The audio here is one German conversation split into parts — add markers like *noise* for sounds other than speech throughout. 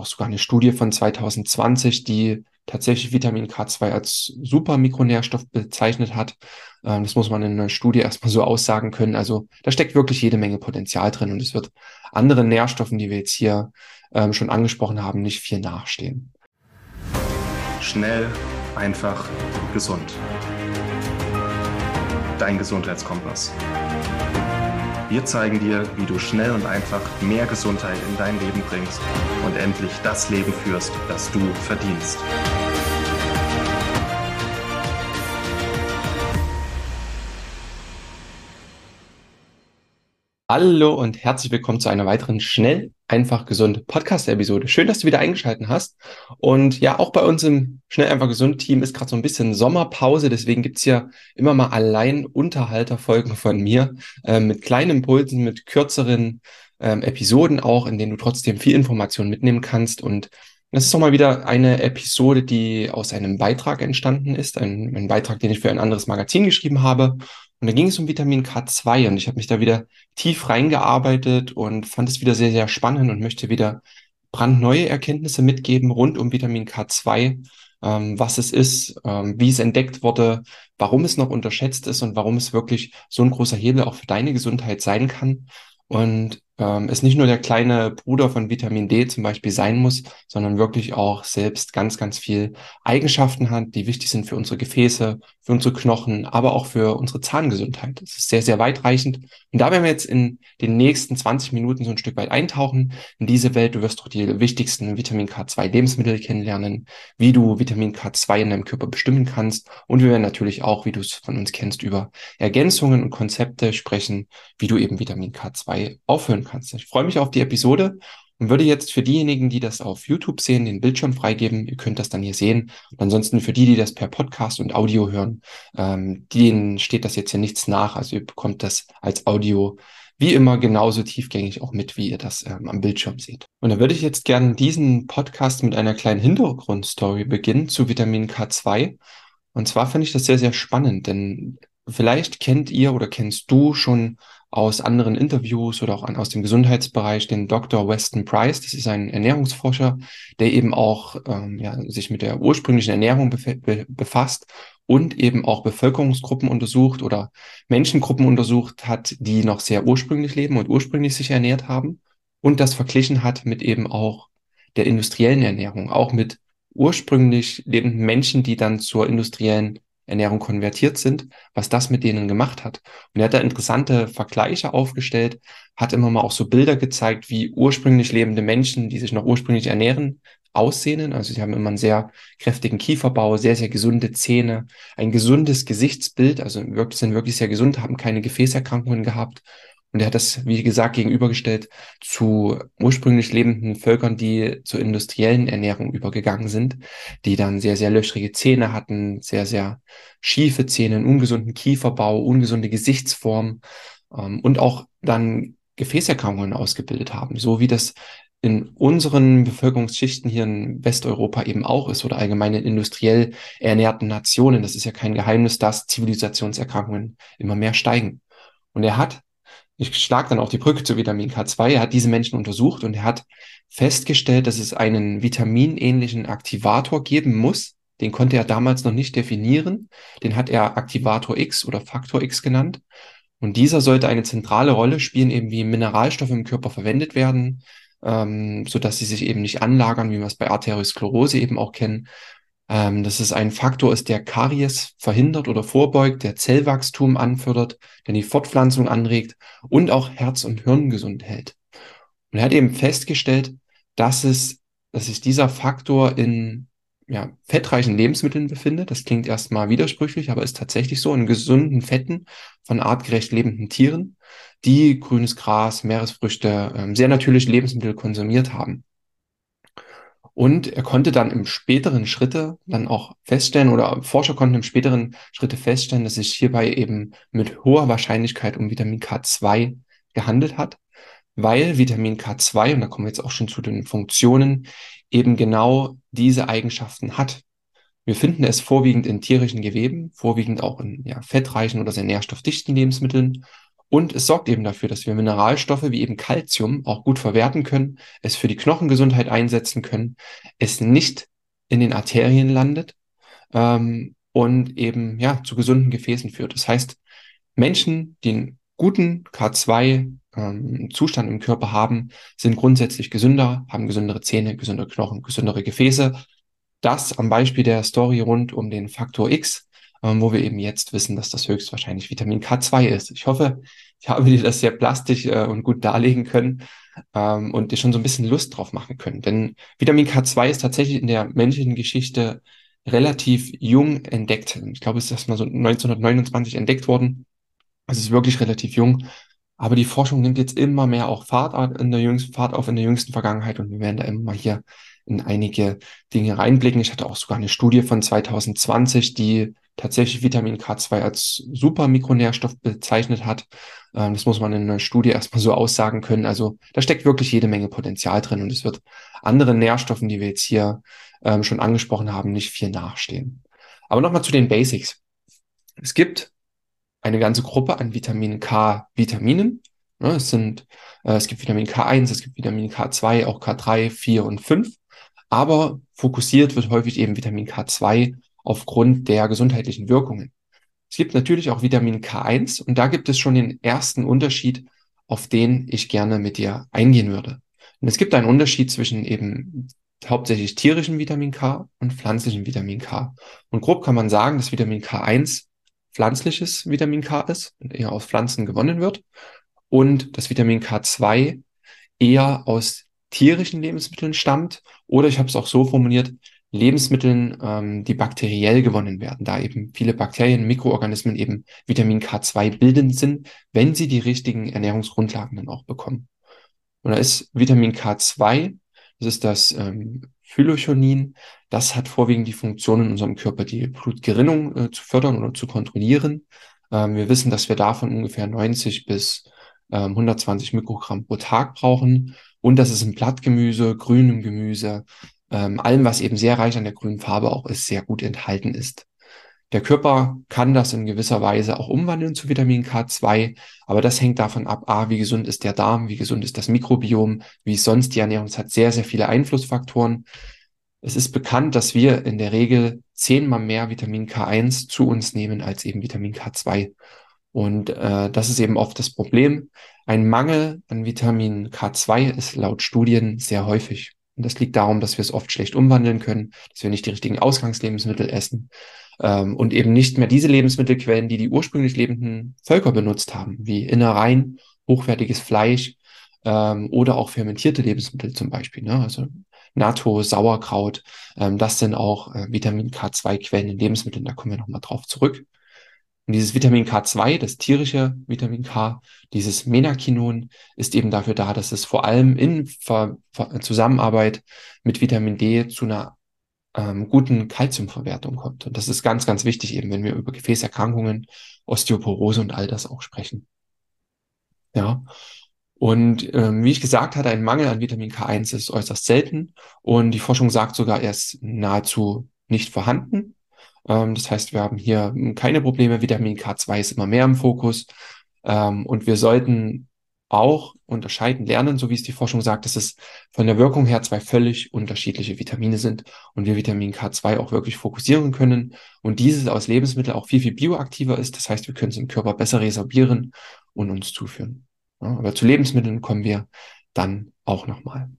auch sogar eine Studie von 2020, die tatsächlich Vitamin K2 als super Mikronährstoff bezeichnet hat. Ähm, das muss man in einer Studie erstmal so aussagen können. Also da steckt wirklich jede Menge Potenzial drin und es wird anderen Nährstoffen, die wir jetzt hier ähm, schon angesprochen haben, nicht viel nachstehen. Schnell, einfach, gesund. Dein Gesundheitskompass. Wir zeigen dir, wie du schnell und einfach mehr Gesundheit in dein Leben bringst und endlich das Leben führst, das du verdienst. Hallo und herzlich willkommen zu einer weiteren schnell, einfach, gesund Podcast-Episode. Schön, dass du wieder eingeschaltet hast. Und ja, auch bei uns im schnell, einfach, gesund Team ist gerade so ein bisschen Sommerpause. Deswegen gibt's ja immer mal allein Unterhalterfolgen von mir äh, mit kleinen Impulsen, mit kürzeren ähm, Episoden auch, in denen du trotzdem viel Information mitnehmen kannst. Und das ist doch mal wieder eine Episode, die aus einem Beitrag entstanden ist. Ein, ein Beitrag, den ich für ein anderes Magazin geschrieben habe. Und da ging es um Vitamin K2 und ich habe mich da wieder tief reingearbeitet und fand es wieder sehr, sehr spannend und möchte wieder brandneue Erkenntnisse mitgeben rund um Vitamin K2, ähm, was es ist, ähm, wie es entdeckt wurde, warum es noch unterschätzt ist und warum es wirklich so ein großer Hebel auch für deine Gesundheit sein kann. Und ähm, es nicht nur der kleine Bruder von Vitamin D zum Beispiel sein muss, sondern wirklich auch selbst ganz, ganz viel Eigenschaften hat, die wichtig sind für unsere Gefäße, für unsere Knochen, aber auch für unsere Zahngesundheit. Das ist sehr, sehr weitreichend. Und da werden wir jetzt in den nächsten 20 Minuten so ein Stück weit eintauchen in diese Welt. Du wirst doch die wichtigsten Vitamin K2 Lebensmittel kennenlernen, wie du Vitamin K2 in deinem Körper bestimmen kannst. Und wir werden natürlich auch, wie du es von uns kennst, über Ergänzungen und Konzepte sprechen, wie du eben Vitamin K2 auffüllen kannst kannst. Ich freue mich auf die Episode und würde jetzt für diejenigen, die das auf YouTube sehen, den Bildschirm freigeben. Ihr könnt das dann hier sehen. Und ansonsten für die, die das per Podcast und Audio hören, ähm, denen steht das jetzt hier nichts nach. Also ihr bekommt das als Audio wie immer genauso tiefgängig auch mit, wie ihr das ähm, am Bildschirm seht. Und da würde ich jetzt gerne diesen Podcast mit einer kleinen Hintergrundstory beginnen zu Vitamin K2. Und zwar finde ich das sehr, sehr spannend, denn vielleicht kennt ihr oder kennst du schon aus anderen Interviews oder auch aus dem Gesundheitsbereich den Dr. Weston Price. Das ist ein Ernährungsforscher, der eben auch ähm, ja, sich mit der ursprünglichen Ernährung be befasst und eben auch Bevölkerungsgruppen untersucht oder Menschengruppen untersucht hat, die noch sehr ursprünglich leben und ursprünglich sich ernährt haben und das verglichen hat mit eben auch der industriellen Ernährung, auch mit ursprünglich lebenden Menschen, die dann zur industriellen Ernährung konvertiert sind, was das mit denen gemacht hat. Und er hat da interessante Vergleiche aufgestellt, hat immer mal auch so Bilder gezeigt, wie ursprünglich lebende Menschen, die sich noch ursprünglich ernähren, aussehen. Also sie haben immer einen sehr kräftigen Kieferbau, sehr, sehr gesunde Zähne, ein gesundes Gesichtsbild, also sind wirklich sehr gesund, haben keine Gefäßerkrankungen gehabt und er hat das, wie gesagt, gegenübergestellt zu ursprünglich lebenden Völkern, die zur industriellen Ernährung übergegangen sind, die dann sehr, sehr löchrige Zähne hatten, sehr, sehr schiefe Zähne, einen ungesunden Kieferbau, ungesunde Gesichtsform ähm, und auch dann Gefäßerkrankungen ausgebildet haben, so wie das in unseren Bevölkerungsschichten hier in Westeuropa eben auch ist oder allgemein in industriell ernährten Nationen. Das ist ja kein Geheimnis, dass Zivilisationserkrankungen immer mehr steigen. Und er hat ich schlag dann auch die Brücke zu Vitamin K2. Er hat diese Menschen untersucht und er hat festgestellt, dass es einen vitaminähnlichen Aktivator geben muss. Den konnte er damals noch nicht definieren. Den hat er Aktivator X oder Faktor X genannt. Und dieser sollte eine zentrale Rolle spielen, eben wie Mineralstoffe im Körper verwendet werden, ähm, so dass sie sich eben nicht anlagern, wie wir es bei Arteriosklerose eben auch kennen, ähm, dass es ein Faktor ist, der Karies verhindert oder vorbeugt, der Zellwachstum anfördert, der die Fortpflanzung anregt und auch Herz und Hirn gesund hält. Und er hat eben festgestellt, dass es, dass sich dieser Faktor in ja, fettreichen Lebensmitteln befindet. Das klingt erstmal widersprüchlich, aber ist tatsächlich so in gesunden Fetten von artgerecht lebenden Tieren, die grünes Gras, Meeresfrüchte, ähm, sehr natürliche Lebensmittel konsumiert haben. Und er konnte dann im späteren Schritte dann auch feststellen, oder Forscher konnten im späteren Schritte feststellen, dass sich hierbei eben mit hoher Wahrscheinlichkeit um Vitamin K2 gehandelt hat, weil Vitamin K2, und da kommen wir jetzt auch schon zu den Funktionen, eben genau diese Eigenschaften hat. Wir finden es vorwiegend in tierischen Geweben, vorwiegend auch in ja, fettreichen oder sehr nährstoffdichten Lebensmitteln Und es sorgt eben dafür, dass wir Mineralstoffe wie eben Calcium auch gut verwerten können, es für die Knochengesundheit einsetzen können, es nicht in den Arterien landet ähm, und eben ja zu gesunden Gefäßen führt. Das heißt, Menschen, die einen guten K2 ähm, im Körper haben, sind grundsätzlich gesünder, haben gesündere Zähne, gesündere Knochen, gesündere Gefäße. Das am Beispiel der Story rund um den Faktor X, ähm, wo wir eben jetzt wissen, dass das höchstwahrscheinlich Vitamin K2 ist. Ich hoffe, ich habe dir das sehr plastisch äh, und gut darlegen können ähm, und dir schon so ein bisschen Lust drauf machen können. Denn Vitamin K2 ist tatsächlich in der menschlichen Geschichte relativ jung entdeckt. Ich glaube, es ist erstmal so 1929 entdeckt worden. Es ist wirklich relativ jung. Aber die Forschung nimmt jetzt immer mehr auch Fahrt, in der jüngsten, Fahrt auf in der jüngsten Vergangenheit und wir werden da immer mal hier in einige Dinge reinblicken. Ich hatte auch sogar eine Studie von 2020, die tatsächlich Vitamin K2 als super Mikronährstoff bezeichnet hat. Ähm, das muss man in einer Studie erstmal so aussagen können. Also da steckt wirklich jede Menge Potenzial drin und es wird anderen Nährstoffen, die wir jetzt hier ähm, schon angesprochen haben, nicht viel nachstehen. Aber nochmal zu den Basics. Es gibt eine ganze Gruppe an Vitamin K-Vitaminen. Ne, es sind, äh, es gibt Vitamin K1, es gibt Vitamin K2, auch K3, 4 und 5. Aber fokussiert wird häufig eben Vitamin K2 aufgrund der gesundheitlichen Wirkungen. Es gibt natürlich auch Vitamin K1 und da gibt es schon den ersten Unterschied, auf den ich gerne mit dir eingehen würde. Und es gibt einen Unterschied zwischen eben hauptsächlich tierischen Vitamin K und pflanzlichen Vitamin K. Und grob kann man sagen, dass Vitamin K1 pflanzliches Vitamin K ist und eher aus Pflanzen gewonnen wird und das Vitamin K2 eher aus tierischen Lebensmitteln stammt oder ich habe es auch so formuliert, Lebensmitteln, ähm, die bakteriell gewonnen werden, da eben viele Bakterien, Mikroorganismen eben Vitamin K2 bildend sind, wenn sie die richtigen Ernährungsgrundlagen dann auch bekommen. Und da ist Vitamin K2, das ist das ähm, Phylochonin, das hat vorwiegend die Funktion in unserem Körper, die Blutgerinnung äh, zu fördern oder zu kontrollieren. Ähm, wir wissen, dass wir davon ungefähr 90 bis ähm, 120 Mikrogramm pro Tag brauchen und das ist in Blattgemüse, grünem Gemüse, ähm, allem, was eben sehr reich an der grünen Farbe auch ist, sehr gut enthalten ist. Der Körper kann das in gewisser Weise auch umwandeln zu Vitamin K2, aber das hängt davon ab, a, wie gesund ist der Darm, wie gesund ist das Mikrobiom, wie ist sonst die Ernährung. Es hat sehr, sehr viele Einflussfaktoren. Es ist bekannt, dass wir in der Regel zehnmal mehr Vitamin K1 zu uns nehmen als eben Vitamin K2. Und äh, das ist eben oft das Problem. Ein Mangel an Vitamin K2 ist laut Studien sehr häufig. Und das liegt darum, dass wir es oft schlecht umwandeln können, dass wir nicht die richtigen Ausgangslebensmittel essen ähm, und eben nicht mehr diese Lebensmittelquellen, die die ursprünglich lebenden Völker benutzt haben, wie Innereien, hochwertiges Fleisch ähm, oder auch fermentierte Lebensmittel zum Beispiel. Ne? Also Natto, Sauerkraut, ähm, das sind auch äh, Vitamin K2-Quellen in Lebensmitteln, da kommen wir nochmal drauf zurück. Und dieses Vitamin K2, das tierische Vitamin K, dieses Menakinon, ist eben dafür da, dass es vor allem in Ver Ver Zusammenarbeit mit Vitamin D zu einer ähm, guten Kalziumverwertung kommt. Und das ist ganz, ganz wichtig, eben wenn wir über Gefäßerkrankungen, Osteoporose und all das auch sprechen. Ja. Und ähm, wie ich gesagt hatte, ein Mangel an Vitamin K1 ist äußerst selten und die Forschung sagt sogar, er ist nahezu nicht vorhanden. Ähm, das heißt, wir haben hier keine Probleme. Vitamin K2 ist immer mehr im Fokus. Ähm, und wir sollten auch unterscheiden lernen, so wie es die Forschung sagt, dass es von der Wirkung her zwei völlig unterschiedliche Vitamine sind und wir Vitamin K2 auch wirklich fokussieren können und dieses aus Lebensmitteln auch viel, viel bioaktiver ist. Das heißt, wir können es im Körper besser resorbieren und uns zuführen. Ja, aber zu Lebensmitteln kommen wir dann auch nochmal.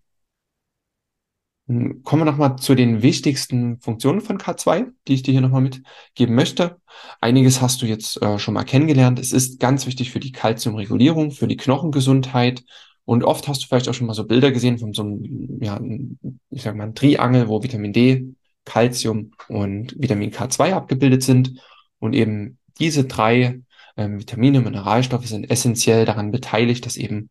Kommen wir nochmal zu den wichtigsten Funktionen von K2, die ich dir hier nochmal mitgeben möchte. Einiges hast du jetzt äh, schon mal kennengelernt. Es ist ganz wichtig für die Kalziumregulierung, für die Knochengesundheit. Und oft hast du vielleicht auch schon mal so Bilder gesehen von so einem, ja, ich sag mal, Triangel, wo Vitamin D, Kalzium und Vitamin K2 abgebildet sind. Und eben diese drei ähm, Vitamine, Mineralstoffe sind essentiell daran beteiligt, dass eben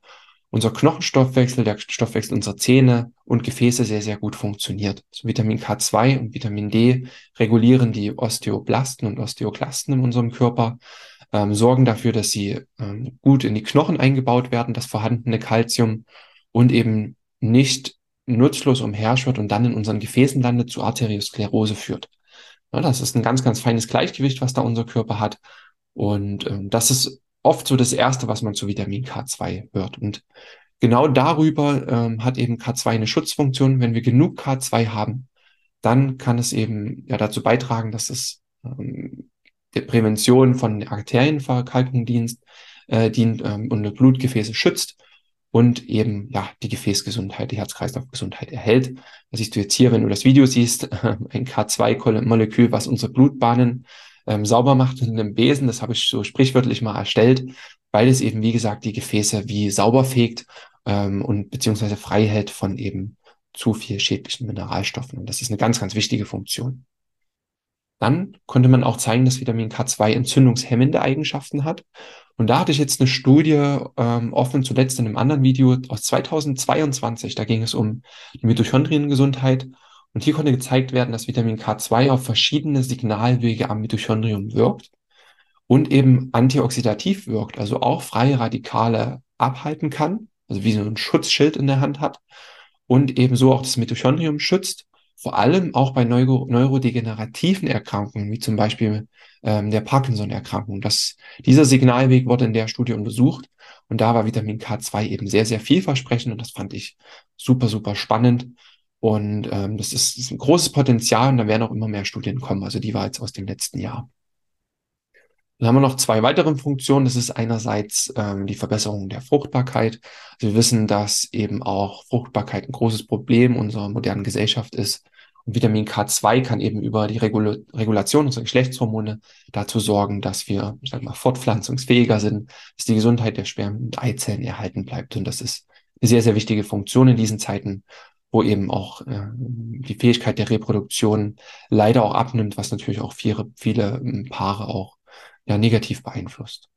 unser Knochenstoffwechsel, der Stoffwechsel unserer Zähne und Gefäße sehr, sehr gut funktioniert. Also Vitamin K2 und Vitamin D regulieren die Osteoblasten und Osteoklasten in unserem Körper, ähm, sorgen dafür, dass sie ähm, gut in die Knochen eingebaut werden, das vorhandene Kalzium und eben nicht nutzlos umherschwirrt und dann in unseren Gefäßen landet, zu Arteriosklerose führt. Ja, das ist ein ganz, ganz feines Gleichgewicht, was da unser Körper hat. Und ähm, das ist oft so das Erste, was man zu Vitamin K2 hört. Und genau darüber ähm, hat eben K2 eine Schutzfunktion. Wenn wir genug K2 haben, dann kann es eben ja dazu beitragen, dass es ähm, der Prävention von Arterienverkalkung dienst, äh, dient ähm, und Blutgefäße schützt und eben ja die Gefäßgesundheit, die Herz-Kreislauf-Gesundheit erhält. Das siehst du jetzt hier, wenn du das Video siehst, *laughs* ein K2-Molekül, was unsere Blutbahnen ähm, sauber macht mit einem Besen. Das habe ich so sprichwörtlich mal erstellt, weil es eben, wie gesagt, die Gefäße wie sauber fegt ähm, und beziehungsweise frei hält von eben zu viel schädlichen Mineralstoffen. Und das ist eine ganz, ganz wichtige Funktion. Dann konnte man auch zeigen, dass Vitamin K2 entzündungshemmende Eigenschaften hat. Und da hatte ich jetzt eine Studie ähm, offen, zuletzt in einem anderen Video aus 2022. Da ging es um die Mitochondriengesundheit. Und hier konnte gezeigt werden, dass Vitamin K2 auf verschiedene Signalwege am Mitochondrium wirkt und eben antioxidativ wirkt, also auch freie Radikale abhalten kann, also wie so ein Schutzschild in der Hand hat und ebenso auch das Mitochondrium schützt vor allem auch bei neuro neurodegenerativen Erkrankungen, wie zum Beispiel ähm, der Parkinson-Erkrankung. Dieser Signalweg wurde in der Studie untersucht und da war Vitamin K2 eben sehr, sehr vielversprechend und das fand ich super, super spannend. Und ähm, das, ist, das ist ein großes Potenzial und da werden auch immer mehr Studien kommen. Also die war jetzt aus dem letzten Jahr. Dann haben wir noch zwei weitere Funktionen. Das ist einerseits ähm, die Verbesserung der Fruchtbarkeit. Also wir wissen, dass eben auch Fruchtbarkeit ein großes Problem unserer modernen Gesellschaft ist. Und Vitamin K2 kann eben über die Regul Regulation unserer Geschlechtshormone dazu sorgen, dass wir, ich sag mal, fortpflanzungsfähiger sind, dass die Gesundheit der Spermien und Eizellen erhalten bleibt. Und das ist eine sehr, sehr wichtige Funktion in diesen Zeiten, wo eben auch äh, die Fähigkeit der Reproduktion leider auch abnimmt, was natürlich auch viele, viele ähm, Paare auch ja, negativ beeinflusst.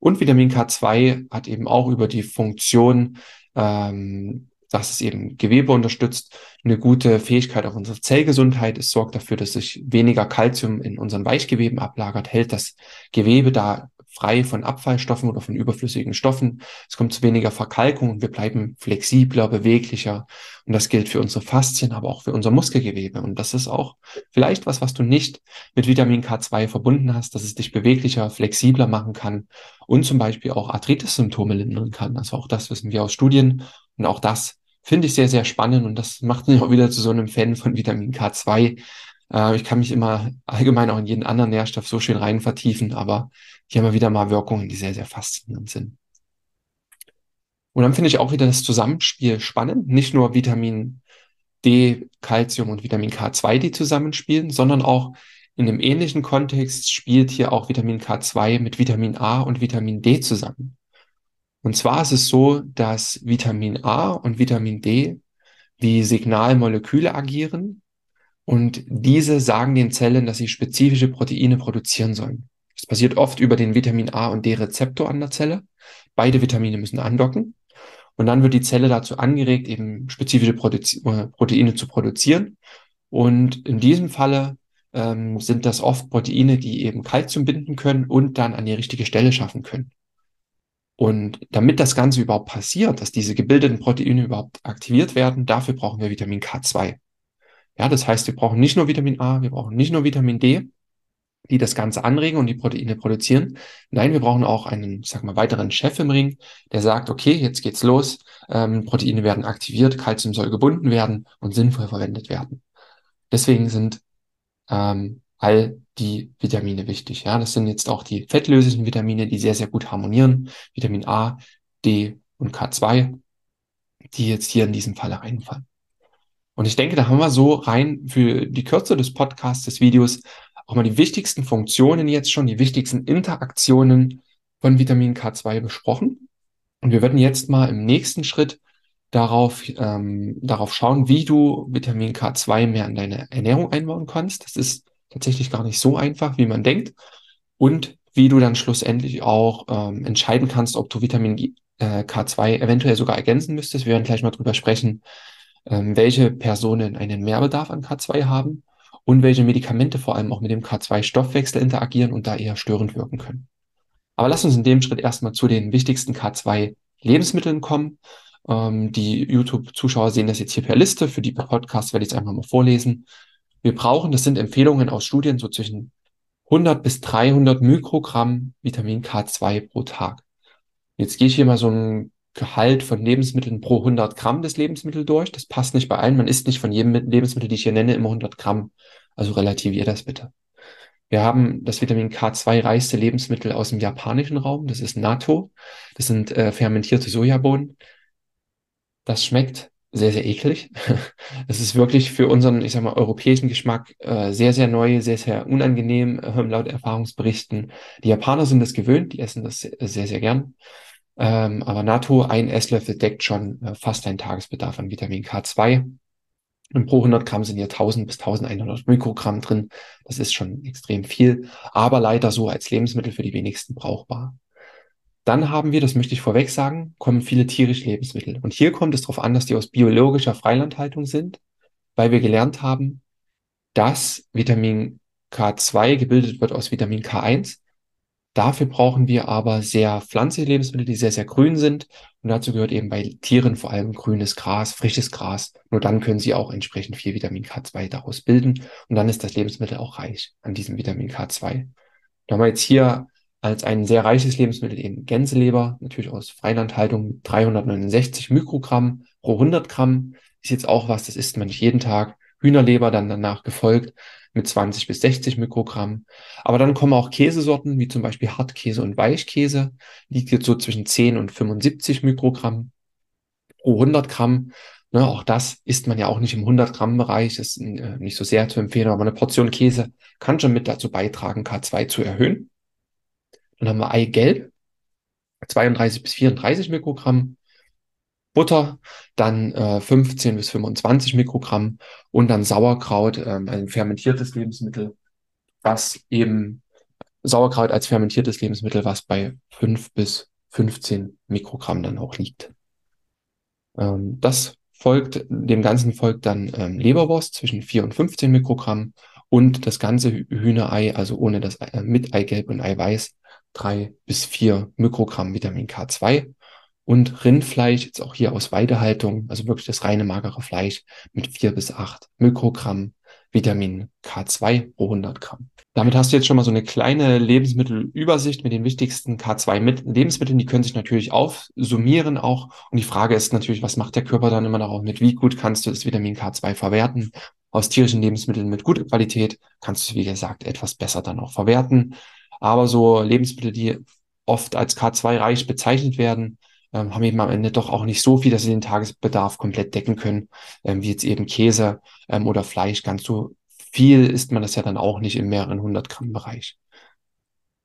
Und Vitamin K2 hat eben auch über die Funktion, ähm, dass es eben Gewebe unterstützt, eine gute Fähigkeit auf unsere Zellgesundheit. Es sorgt dafür, dass sich weniger Kalzium in unseren Weichgeweben ablagert, hält das Gewebe da frei von Abfallstoffen oder von überflüssigen Stoffen. Es kommt zu weniger Verkalkung und wir bleiben flexibler, beweglicher. Und das gilt für unsere Faszien, aber auch für unser Muskelgewebe. Und das ist auch vielleicht was, was du nicht mit Vitamin K2 verbunden hast, dass es dich beweglicher, flexibler machen kann und zum Beispiel auch Arthritis-Symptome lindern kann. Also auch das wissen wir aus Studien. Und auch das finde ich sehr, sehr spannend. Und das macht mich auch wieder zu so einem Fan von Vitamin K2. Äh, ich kann mich immer allgemein auch in jeden anderen Nährstoff so schön rein vertiefen, aber hier haben wir wieder mal Wirkungen, die sehr, sehr faszinierend sind. Und dann finde ich auch wieder das Zusammenspiel spannend. Nicht nur Vitamin D, Calcium und Vitamin K2, die zusammenspielen, sondern auch in einem ähnlichen Kontext spielt hier auch Vitamin K2 mit Vitamin A und Vitamin D zusammen. Und zwar ist es so, dass Vitamin A und Vitamin D wie Signalmoleküle agieren und diese sagen den Zellen, dass sie spezifische Proteine produzieren sollen. Das passiert oft über den Vitamin A und D Rezeptor an der Zelle. Beide Vitamine müssen andocken. Und dann wird die Zelle dazu angeregt, eben spezifische äh, Proteine zu produzieren. Und in diesem Falle ähm, sind das oft Proteine, die eben Kalzium binden können und dann an die richtige Stelle schaffen können. Und damit das Ganze überhaupt passiert, dass diese gebildeten Proteine überhaupt aktiviert werden, dafür brauchen wir Vitamin K2. Ja, das heißt, wir brauchen nicht nur Vitamin A, wir brauchen nicht nur Vitamin D, die das Ganze anregen und die Proteine produzieren. Nein, wir brauchen auch einen, sag mal, weiteren Chef im Ring, der sagt, okay, jetzt geht's los, ähm, Proteine werden aktiviert, Kalzium soll gebunden werden und sinnvoll verwendet werden. Deswegen sind ähm, all die Vitamine wichtig. Ja, das sind jetzt auch die fettlöslichen Vitamine, die sehr, sehr gut harmonieren. Vitamin A, D und K2, die jetzt hier in diesem Falle reinfallen. Und ich denke, da haben wir so rein für die Kürze des Podcasts, des Videos, auch mal die wichtigsten Funktionen jetzt schon, die wichtigsten Interaktionen von Vitamin K2 besprochen. Und wir werden jetzt mal im nächsten Schritt darauf, ähm, darauf schauen, wie du Vitamin K2 mehr in deine Ernährung einbauen kannst. Das ist tatsächlich gar nicht so einfach, wie man denkt. Und wie du dann schlussendlich auch ähm, entscheiden kannst, ob du Vitamin äh, K2 eventuell sogar ergänzen müsstest. Wir werden gleich mal drüber sprechen, ähm, welche Personen einen Mehrbedarf an K2 haben und welche Medikamente vor allem auch mit dem K2-Stoffwechsel interagieren und da eher störend wirken können. Aber lass uns in dem Schritt erstmal zu den wichtigsten K2-Lebensmitteln kommen. Ähm, die YouTube-Zuschauer sehen das jetzt hier per Liste. Für die Podcasts werde ich es einfach mal vorlesen. Wir brauchen, das sind Empfehlungen aus Studien, so zwischen 100 bis 300 Mikrogramm Vitamin K2 pro Tag. Jetzt gehe ich hier mal so ein Gehalt von Lebensmitteln pro 100 Gramm des Lebensmittels durch. Das passt nicht bei allen. Man isst nicht von jedem Lebensmittel, die ich hier nenne, immer 100 Gramm. Also relativier das bitte. Wir haben das Vitamin K2 reichste Lebensmittel aus dem japanischen Raum. Das ist Natto. Das sind äh, fermentierte Sojabohnen. Das schmeckt sehr, sehr eklig. *laughs* Es ist wirklich für unseren, ich sag mal, europäischen Geschmack äh, sehr, sehr neu, sehr, sehr unangenehm, äh, laut Erfahrungsberichten. Die Japaner sind das gewöhnt, die essen das sehr, sehr gern. Ähm, aber Natto, ein Esslöffel deckt schon äh, fast einen Tagesbedarf an Vitamin K2. Und pro 100 Gramm sind hier 1000 bis 1100 Mikrogramm drin. Das ist schon extrem viel, aber leider so als Lebensmittel für die wenigsten brauchbar. Dann haben wir, das möchte ich vorweg sagen, kommen viele tierische Lebensmittel. Und hier kommt es darauf an, dass die aus biologischer Freilandhaltung sind, weil wir gelernt haben, dass Vitamin K2 gebildet wird aus Vitamin K1. Dafür brauchen wir aber sehr pflanzliche Lebensmittel, die sehr, sehr grün sind. Und dazu gehört eben bei Tieren vor allem grünes Gras, frisches Gras. Nur dann können sie auch entsprechend viel Vitamin K2 daraus bilden. Und dann ist das Lebensmittel auch reich an diesem Vitamin K2. Da haben wir jetzt hier als ein sehr reiches Lebensmittel eben Gänseleber, natürlich aus Freilandhaltung 369 Mikrogramm pro 100 Gramm. Ist jetzt auch was, das isst man nicht jeden Tag. Hühnerleber dann danach gefolgt mit 20 bis 60 Mikrogramm. Aber dann kommen auch Käsesorten, wie zum Beispiel Hartkäse und Weichkäse, liegt jetzt so zwischen 10 und 75 Mikrogramm pro 100 Gramm. Ne, auch das isst man ja auch nicht im 100 Gramm Bereich, ist äh, nicht so sehr zu empfehlen, aber eine Portion Käse kann schon mit dazu beitragen, K2 zu erhöhen. Dann haben wir Eigelb, 32 bis 34 Mikrogramm. Butter, dann äh, 15 bis 25 Mikrogramm und dann Sauerkraut, ähm, ein fermentiertes Lebensmittel, was eben Sauerkraut als fermentiertes Lebensmittel, was bei 5 bis 15 Mikrogramm dann auch liegt. Ähm, das folgt, dem Ganzen folgt dann ähm, Leberwurst zwischen 4 und 15 Mikrogramm und das ganze Hühnerei, also ohne das äh, mit Eigelb und Eiweiß, drei bis vier Mikrogramm Vitamin K2 und Rindfleisch, jetzt auch hier aus Weidehaltung, also wirklich das reine magere Fleisch mit vier bis acht Mikrogramm Vitamin K2 pro 100 Gramm. Damit hast du jetzt schon mal so eine kleine Lebensmittelübersicht mit den wichtigsten K2-Lebensmitteln. Die können sich natürlich aufsummieren auch. Und die Frage ist natürlich, was macht der Körper dann immer darauf mit? Wie gut kannst du das Vitamin K2 verwerten? Aus tierischen Lebensmitteln mit guter Qualität kannst du, wie gesagt, etwas besser dann auch verwerten. Aber so Lebensmittel, die oft als K2-reich bezeichnet werden, ähm, haben eben am Ende doch auch nicht so viel, dass sie den Tagesbedarf komplett decken können, ähm, wie jetzt eben Käse ähm, oder Fleisch. Ganz so viel isst man das ja dann auch nicht im mehreren hundert Gramm Bereich.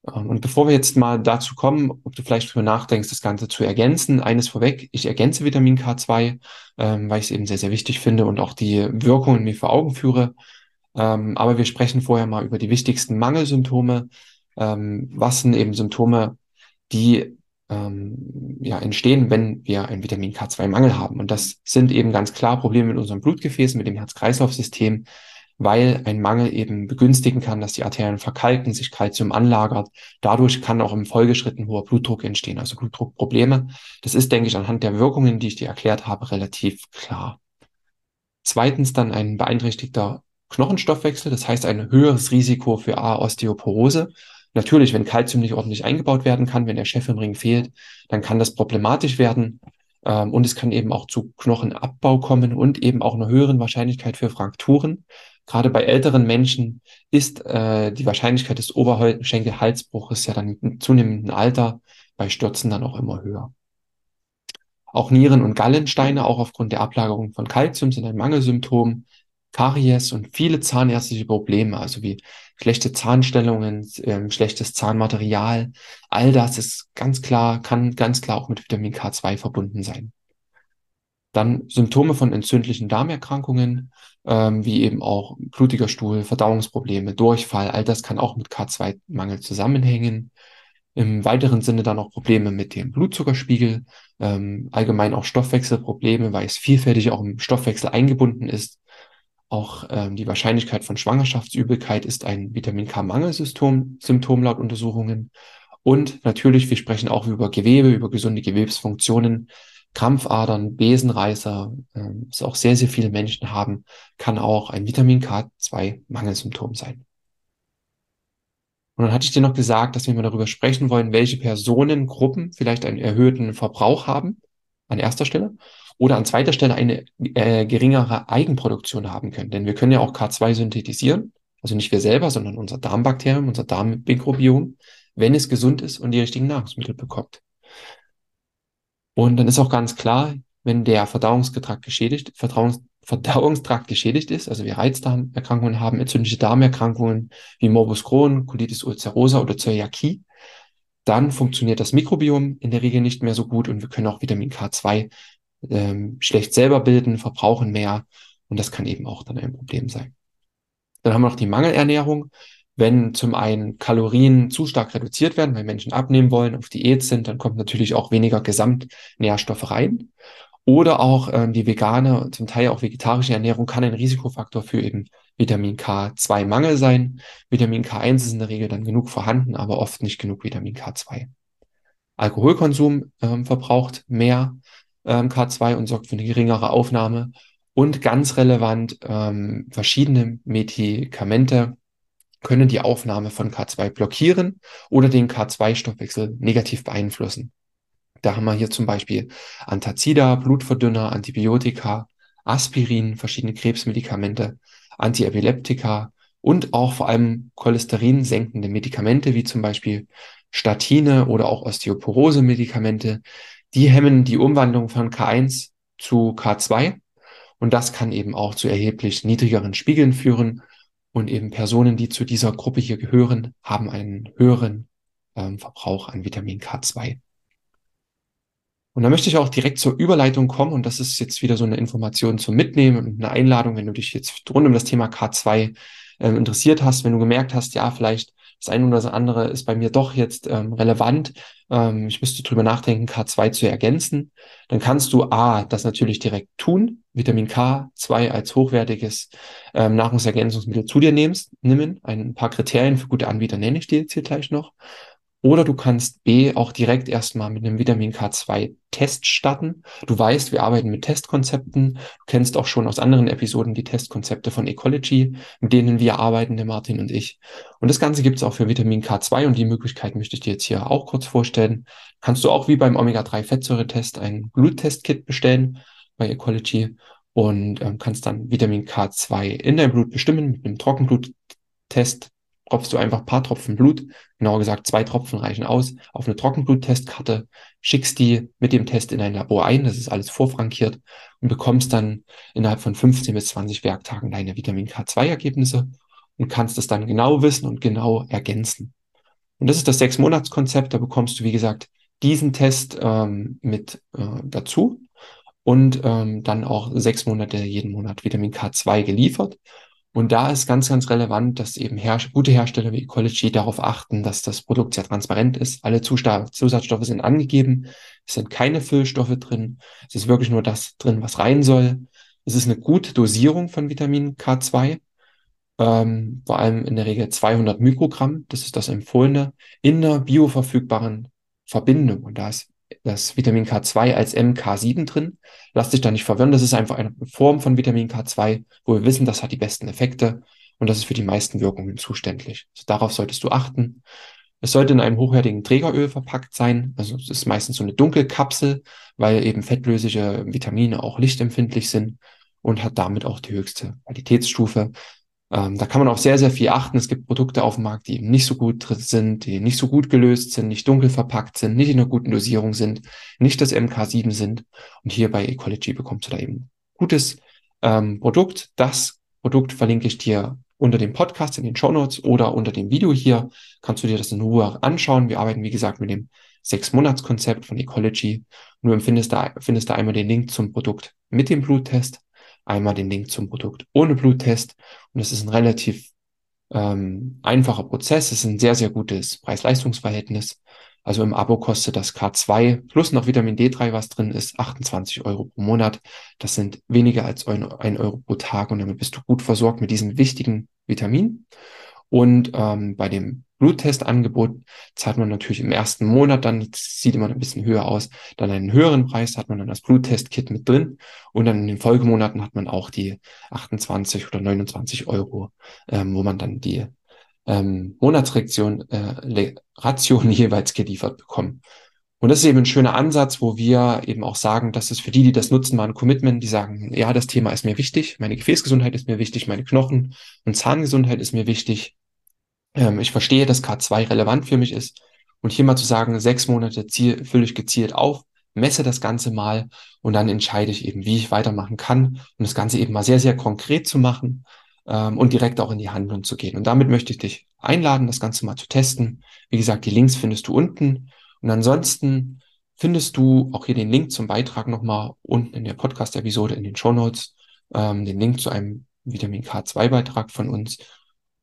Ähm, und bevor wir jetzt mal dazu kommen, ob du vielleicht drüber nachdenkst, das Ganze zu ergänzen, eines vorweg, ich ergänze Vitamin K2, ähm, weil ich es eben sehr, sehr wichtig finde und auch die Wirkungen mir vor Augen führe. Ähm, aber wir sprechen vorher mal über die wichtigsten Mangelsymptome, ähm, was sind eben Symptome, die ähm, ja, entstehen, wenn wir einen Vitamin K2-Mangel haben. Und das sind eben ganz klar Probleme mit unserem Blutgefäß, mit dem Herz-Kreislauf-System, weil ein Mangel eben begünstigen kann, dass die Arterien verkalken, sich Kalzium anlagert. Dadurch kann auch im Folgeschritt ein hoher Blutdruck entstehen, also Blutdruckprobleme. Das ist, denke ich, anhand der Wirkungen, die ich dir erklärt habe, relativ klar. Zweitens dann ein beeinträchtigter Knochenstoffwechsel, das heißt ein höheres Risiko für A, Osteoporose Natürlich, wenn Kalzium nicht ordentlich eingebaut werden kann, wenn der Chef im Ring fehlt, dann kann das problematisch werden. Ähm, und es kann eben auch zu Knochenabbau kommen und eben auch einer höheren Wahrscheinlichkeit für Frakturen. Gerade bei älteren Menschen ist äh, die Wahrscheinlichkeit des Oberschenkel-Halsbruches ja dann im zunehmenden Alter bei Stürzen dann auch immer höher. Auch Nieren- und Gallensteine, auch aufgrund der Ablagerung von Kalzium, sind ein Mangelsymptom. Karies und viele zahnärztliche Probleme, also wie schlechte Zahnstellungen, äh, schlechtes Zahnmaterial, all das ist ganz klar, kann ganz klar auch mit Vitamin K2 verbunden sein. Dann Symptome von entzündlichen Darmerkrankungen, ähm, wie eben auch blutiger Stuhl, Verdauungsprobleme, Durchfall, all das kann auch mit K2-Mangel zusammenhängen. Im weiteren Sinne dann auch Probleme mit dem Blutzuckerspiegel, ähm, allgemein auch Stoffwechselprobleme, weil es vielfältig auch im Stoffwechsel eingebunden ist, auch ähm, die Wahrscheinlichkeit von Schwangerschaftsübelkeit ist ein Vitamin K-Mangelsymptom Symptom laut Untersuchungen. Und natürlich, wir sprechen auch über Gewebe, über gesunde Gewebsfunktionen. Krampfadern, Besenreißer, äh, was auch sehr, sehr viele Menschen haben, kann auch ein Vitamin K2-Mangelsymptom sein. Und dann hatte ich dir noch gesagt, dass wir mal darüber sprechen wollen, welche Personengruppen vielleicht einen erhöhten Verbrauch haben, an erster Stelle, oder an zweiter Stelle eine äh, geringere Eigenproduktion haben können. Denn wir können ja auch K2 synthetisieren, also nicht wir selber, sondern unser Darmbakterium, unser Darmmikrobiom, wenn es gesund ist und die richtigen Nahrungsmittel bekommt. Und dann ist auch ganz klar, wenn der Verdauungstrakt geschädigt, Verdauungs Verdauungstrakt geschädigt ist, also wir Reizdarmerkrankungen haben, entzündliche Darmerkrankungen wie Morbus Crohn, Colitis ulcerosa oder Zöliakie, dann funktioniert das Mikrobiom in der Regel nicht mehr so gut und wir können auch Vitamin K2 ähm, schlecht selber bilden, verbrauchen mehr und das kann eben auch dann ein Problem sein. Dann haben wir noch die Mangelernährung. Wenn zum einen Kalorien zu stark reduziert werden, weil Menschen abnehmen wollen, auf Diät sind, dann kommt natürlich auch weniger Gesamtnährstoffe rein. Oder auch ähm, die vegane, zum Teil auch vegetarische Ernährung kann ein Risikofaktor für eben Vitamin K2-Mangel sein. Vitamin K1 ist in der Regel dann genug vorhanden, aber oft nicht genug Vitamin K2. Alkoholkonsum ähm, verbraucht mehr ähm, K2 und sorgt für eine geringere Aufnahme. Und ganz relevant, ähm, verschiedene Medikamente können die Aufnahme von K2 blockieren oder den K2-Stoffwechsel negativ beeinflussen. Da haben wir hier zum Beispiel Antazida, Blutverdünner, Antibiotika, Aspirin, verschiedene Krebsmedikamente, Antiepileptika und auch vor allem Cholesterin senkende Medikamente wie zum Beispiel Statine oder auch Osteoporose-Medikamente. Die hemmen die Umwandlung von K1 zu K2 und das kann eben auch zu erheblich niedrigeren Spiegeln führen. Und eben Personen, die zu dieser Gruppe hier gehören, haben einen höheren ähm, Verbrauch an Vitamin K2. Und da möchte ich auch direkt zur Überleitung kommen. Und das ist jetzt wieder so eine Information zum Mitnehmen und eine Einladung, wenn du dich jetzt rund um das Thema K2 ähm, interessiert hast, wenn du gemerkt hast, ja, vielleicht das eine oder das andere ist bei mir doch jetzt ähm, relevant, ähm, ich müsste drüber nachdenken, K2 zu ergänzen, dann kannst du A, das natürlich direkt tun, Vitamin K2 als hochwertiges ähm, Nahrungsergänzungsmittel zu dir nimmst, nehmen. Ein paar Kriterien für gute Anbieter nenne ich dir jetzt hier gleich noch. Oder du kannst B auch direkt erstmal mit einem Vitamin K2 Test starten. Du weißt, wir arbeiten mit Testkonzepten. Du kennst auch schon aus anderen Episoden die Testkonzepte von Ecology, mit denen wir arbeiten, der Martin und ich. Und das Ganze gibt es auch für Vitamin K2 und die Möglichkeit möchte ich dir jetzt hier auch kurz vorstellen. Kannst du auch wie beim Omega-3-Fettsäuretest ein Bluttest-Kit bestellen bei Ecology und ähm, kannst dann Vitamin K2 in dein Blut bestimmen mit einem Trockenbluttest tropfst du einfach paar Tropfen Blut, genauer gesagt zwei Tropfen reichen aus, auf eine Trockenbluttestkarte, schickst die mit dem Test in ein Labor ein, das ist alles vorfrankiert und bekommst dann innerhalb von 15 bis 20 Werktagen deine Vitamin K2-Ergebnisse und kannst es dann genau wissen und genau ergänzen. Und das ist das Sechs-Monats-Konzept, da bekommst du, wie gesagt, diesen Test ähm, mit äh, dazu und ähm, dann auch sechs Monate jeden Monat Vitamin K2 geliefert. Und da ist ganz, ganz relevant, dass eben her gute Hersteller wie Ecology darauf achten, dass das Produkt sehr transparent ist. Alle Zusatzstoffe sind angegeben. Es sind keine Füllstoffe drin. Es ist wirklich nur das drin, was rein soll. Es ist eine gute Dosierung von Vitamin K2. Ähm, vor allem in der Regel 200 Mikrogramm. Das ist das empfohlene in einer bioverfügbaren Verbindung. Und da ist das Vitamin K2 als MK7 drin. Lass dich da nicht verwirren. Das ist einfach eine Form von Vitamin K2, wo wir wissen, das hat die besten Effekte und das ist für die meisten Wirkungen zuständig. Also darauf solltest du achten. Es sollte in einem hochwertigen Trägeröl verpackt sein. Also es ist meistens so eine Dunkelkapsel, weil eben fettlösliche Vitamine auch lichtempfindlich sind und hat damit auch die höchste Qualitätsstufe. Ähm, da kann man auch sehr, sehr viel achten. Es gibt Produkte auf dem Markt, die eben nicht so gut sind, die nicht so gut gelöst sind, nicht dunkel verpackt sind, nicht in einer guten Dosierung sind, nicht das MK7 sind. Und hier bei Ecology bekommst du da eben gutes ähm, Produkt. Das Produkt verlinke ich dir unter dem Podcast in den Show Notes oder unter dem Video hier. Kannst du dir das in Ruhe anschauen. Wir arbeiten, wie gesagt, mit dem Sechs-Monats-Konzept von Ecology. Und du findest da, findest da einmal den Link zum Produkt mit dem Bluttest einmal den Link zum Produkt ohne Bluttest. Und es ist ein relativ ähm, einfacher Prozess. Es ist ein sehr, sehr gutes Preis-Leistungs-Verhältnis. Also im Abo kostet das K2 plus noch Vitamin D3, was drin ist, 28 Euro pro Monat. Das sind weniger als ein Euro pro Tag und damit bist du gut versorgt mit diesen wichtigen Vitaminen. Und ähm, bei dem Bluttestangebot zahlt man natürlich im ersten Monat dann, sieht immer ein bisschen höher aus, dann einen höheren Preis, hat man dann das Bluttest-Kit mit drin und dann in den Folgemonaten hat man auch die 28 oder 29 Euro, ähm, wo man dann die ähm, Monatsration äh, Ration *laughs* jeweils geliefert bekommen. Und das ist eben ein schöner Ansatz, wo wir eben auch sagen, dass es für die, die das nutzen, mal ein Commitment, die sagen, ja, das Thema ist mir wichtig, meine Gefäßgesundheit ist mir wichtig, meine Knochen- und Zahngesundheit ist mir wichtig. Ähm, ich verstehe, dass K2 relevant für mich ist. Und hier mal zu sagen, sechs Monate ziel, fülle ich gezielt auf, messe das Ganze mal und dann entscheide ich eben, wie ich weitermachen kann, um das Ganze eben mal sehr, sehr konkret zu machen ähm, und direkt auch in die Handlung zu gehen. Und damit möchte ich dich einladen, das Ganze mal zu testen. Wie gesagt, die Links findest du unten. Und ansonsten findest du auch hier den Link zum Beitrag nochmal unten in der Podcast-Episode in den Show Notes, ähm, den Link zu einem Vitamin K2-Beitrag von uns.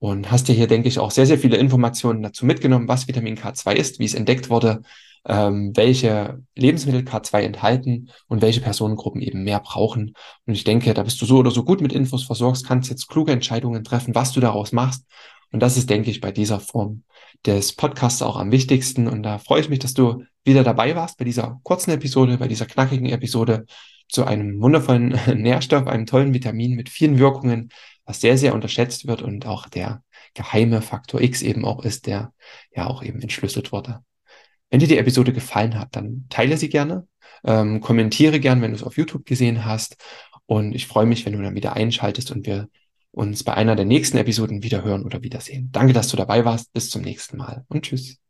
Und hast dir hier, denke ich, auch sehr, sehr viele Informationen dazu mitgenommen, was Vitamin K2 ist, wie es entdeckt wurde, ähm, welche Lebensmittel K2 enthalten und welche Personengruppen eben mehr brauchen. Und ich denke, da bist du so oder so gut mit Infos versorgt, kannst jetzt kluge Entscheidungen treffen, was du daraus machst. Und das ist, denke ich, bei dieser Form des Podcasts auch am wichtigsten. Und da freue ich mich, dass du wieder dabei warst bei dieser kurzen Episode, bei dieser knackigen Episode zu einem wundervollen *laughs* Nährstoff, einem tollen Vitamin mit vielen Wirkungen, was sehr, sehr unterschätzt wird und auch der geheime Faktor X eben auch ist, der ja auch eben entschlüsselt wurde. Wenn dir die Episode gefallen hat, dann teile sie gerne, ähm, kommentiere gern, wenn du es auf YouTube gesehen hast. Und ich freue mich, wenn du dann wieder einschaltest und wir uns bei einer der nächsten Episoden wieder hören oder wiedersehen. Danke, dass du dabei warst. Bis zum nächsten Mal und tschüss.